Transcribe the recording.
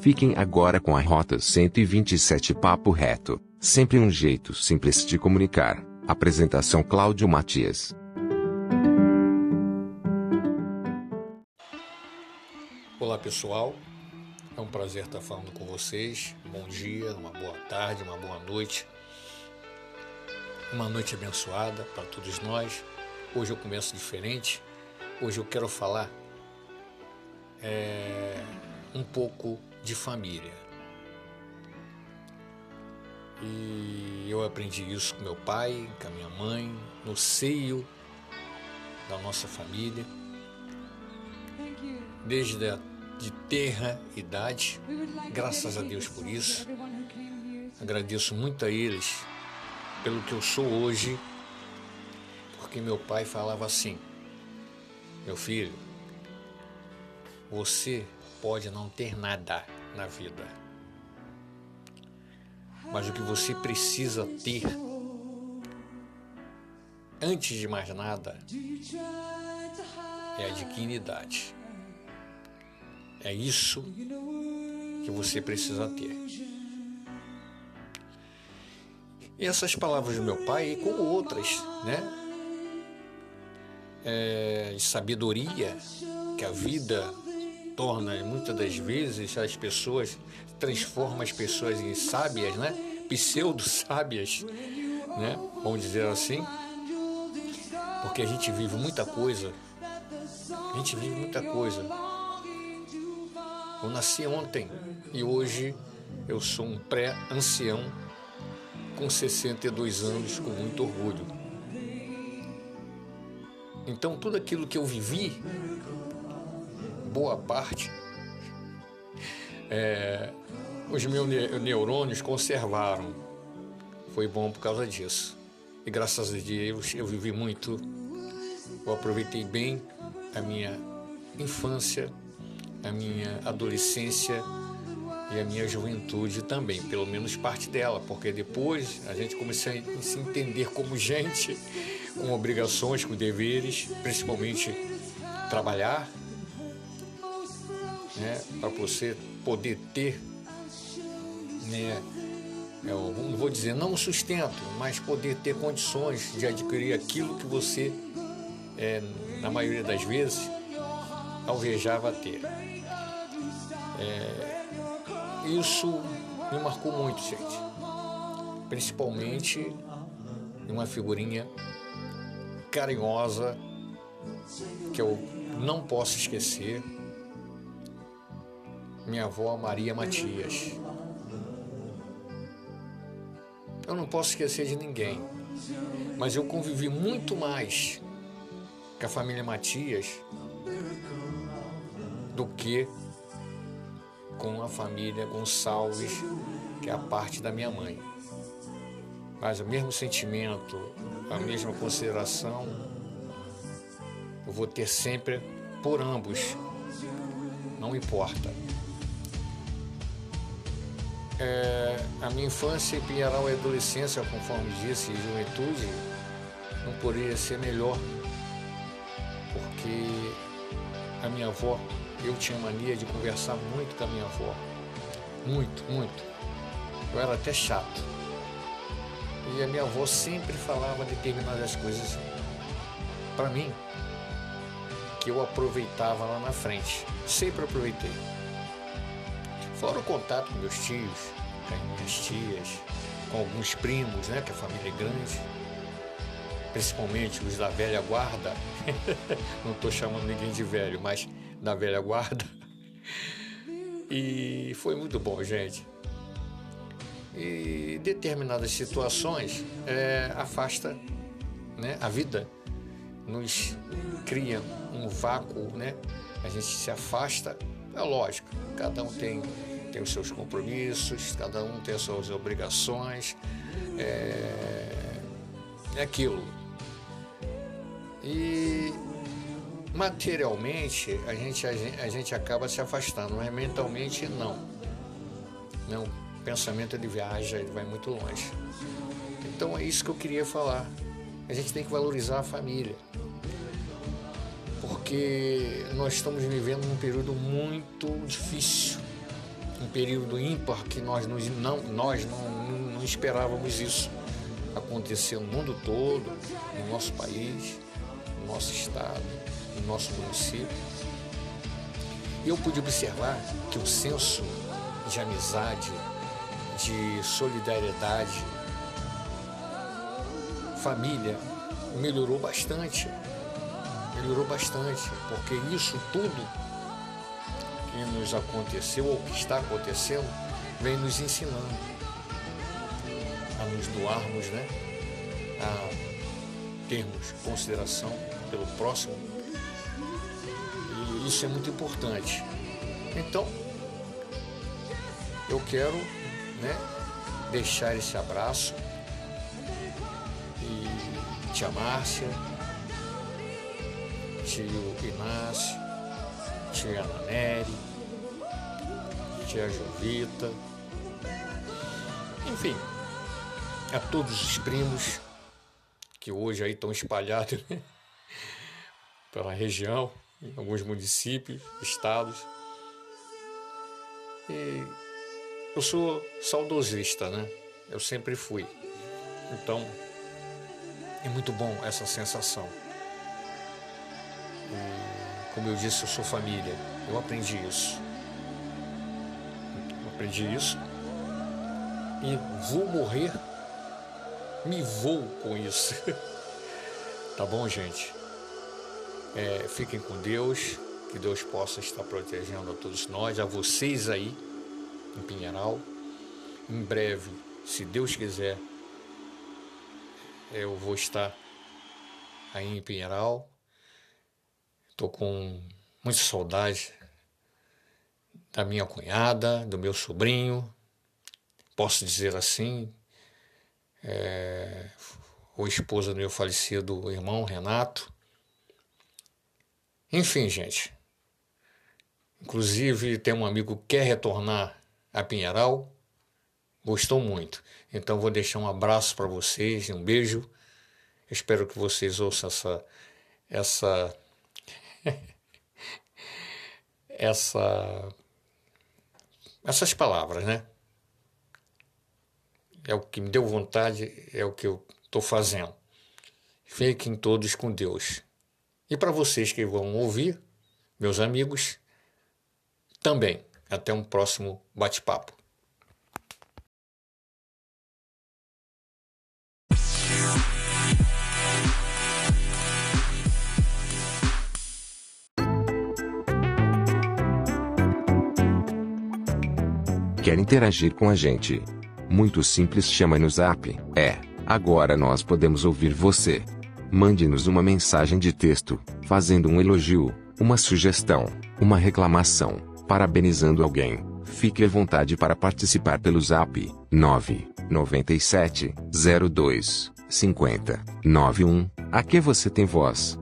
Fiquem agora com a Rota 127 Papo Reto, sempre um jeito simples de comunicar. Apresentação Cláudio Matias. Olá pessoal, é um prazer estar falando com vocês. Bom dia, uma boa tarde, uma boa noite. Uma noite abençoada para todos nós. Hoje eu começo diferente. Hoje eu quero falar é, um pouco de família. E eu aprendi isso com meu pai, com a minha mãe, no seio da nossa família, desde a de terra idade. Graças a Deus por isso. Agradeço muito a eles pelo que eu sou hoje, porque meu pai falava assim: Meu filho, você pode não ter nada na vida, mas o que você precisa ter, antes de mais nada, é a dignidade. É isso que você precisa ter. E essas palavras do meu pai, como outras, né? É, sabedoria que a vida torna muitas das vezes as pessoas transforma as pessoas em sábias, né? Pseudo sábias, né? Vamos dizer assim, porque a gente vive muita coisa, a gente vive muita coisa eu nasci ontem e hoje eu sou um pré-ancião com 62 anos, com muito orgulho. Então, tudo aquilo que eu vivi, boa parte, é, os meus neurônios conservaram. Foi bom por causa disso. E graças a Deus eu vivi muito, eu aproveitei bem a minha infância a minha adolescência e a minha juventude também, pelo menos parte dela, porque depois a gente começou a se entender como gente, com obrigações, com deveres, principalmente trabalhar, né, para você poder ter, né, eu não vou dizer não sustento, mas poder ter condições de adquirir aquilo que você, é, na maioria das vezes, alvejava ter. É, isso me marcou muito, gente. Principalmente uma figurinha carinhosa que eu não posso esquecer. Minha avó Maria Matias. Eu não posso esquecer de ninguém, mas eu convivi muito mais com a família Matias do que com a família Gonçalves, que é a parte da minha mãe. Mas o mesmo sentimento, a mesma consideração, eu vou ter sempre por ambos, não importa. É, a minha infância em Pinheiral e adolescência, conforme disse, e juventude, não poderia ser melhor, porque a minha avó eu tinha mania de conversar muito com a minha avó. Muito, muito. Eu era até chato. E a minha avó sempre falava determinadas coisas para mim que eu aproveitava lá na frente. Sempre aproveitei. Fora o contato com meus tios, com as minhas tias, com alguns primos, né, que a família é grande, principalmente os da velha guarda. Não estou chamando ninguém de velho, mas da velha guarda. E foi muito bom, gente. E determinadas situações é, afasta né, a vida, nos cria um vácuo, né? A gente se afasta, é lógico, cada um tem, tem os seus compromissos, cada um tem as suas obrigações, é, é aquilo. E materialmente a gente, a gente, a gente acaba se afastando, mas mentalmente não. Não, o pensamento ele viaja, ele vai muito longe. Então é isso que eu queria falar. A gente tem que valorizar a família. Porque nós estamos vivendo um período muito difícil. um período ímpar que nós, não, nós não, não esperávamos isso acontecer no mundo todo, no nosso país, no nosso estado, no nosso município. Eu pude observar que o senso de amizade, de solidariedade, família melhorou bastante. Melhorou bastante, porque isso tudo que nos aconteceu ou que está acontecendo vem nos ensinando a nos doarmos, né? A termos consideração pelo próximo. E isso é muito importante. Então, eu quero né, deixar esse abraço e tia Márcia, tio Inácio, tia Ana Nery, tia Jovita, enfim, a todos os primos que hoje aí estão espalhados né, pela região, em alguns municípios, estados. E eu sou saudosista, né? Eu sempre fui. Então, é muito bom essa sensação. Como eu disse, eu sou família. Eu aprendi isso. Eu aprendi isso. E vou morrer, me vou com isso. tá bom, gente? É, fiquem com Deus. Que Deus possa estar protegendo a todos nós, a vocês aí em Pinheiral. Em breve, se Deus quiser, eu vou estar aí em Pinheiral. Estou com muita saudade da minha cunhada, do meu sobrinho, posso dizer assim, é, o esposa do meu falecido irmão Renato. Enfim, gente. Inclusive, tem um amigo que quer retornar a Pinheiral. Gostou muito. Então, vou deixar um abraço para vocês, um beijo. Espero que vocês ouçam essa. essa essa essas palavras, né? É o que me deu vontade, é o que eu estou fazendo. Fiquem todos com Deus. E para vocês que vão ouvir, meus amigos, também. Até um próximo bate-papo. Quer interagir com a gente? Muito simples, chama no zap. É, agora nós podemos ouvir você. Mande-nos uma mensagem de texto, fazendo um elogio, uma sugestão, uma reclamação parabenizando alguém, fique à vontade para participar pelo zap 997 02 50 91. Aqui você tem voz.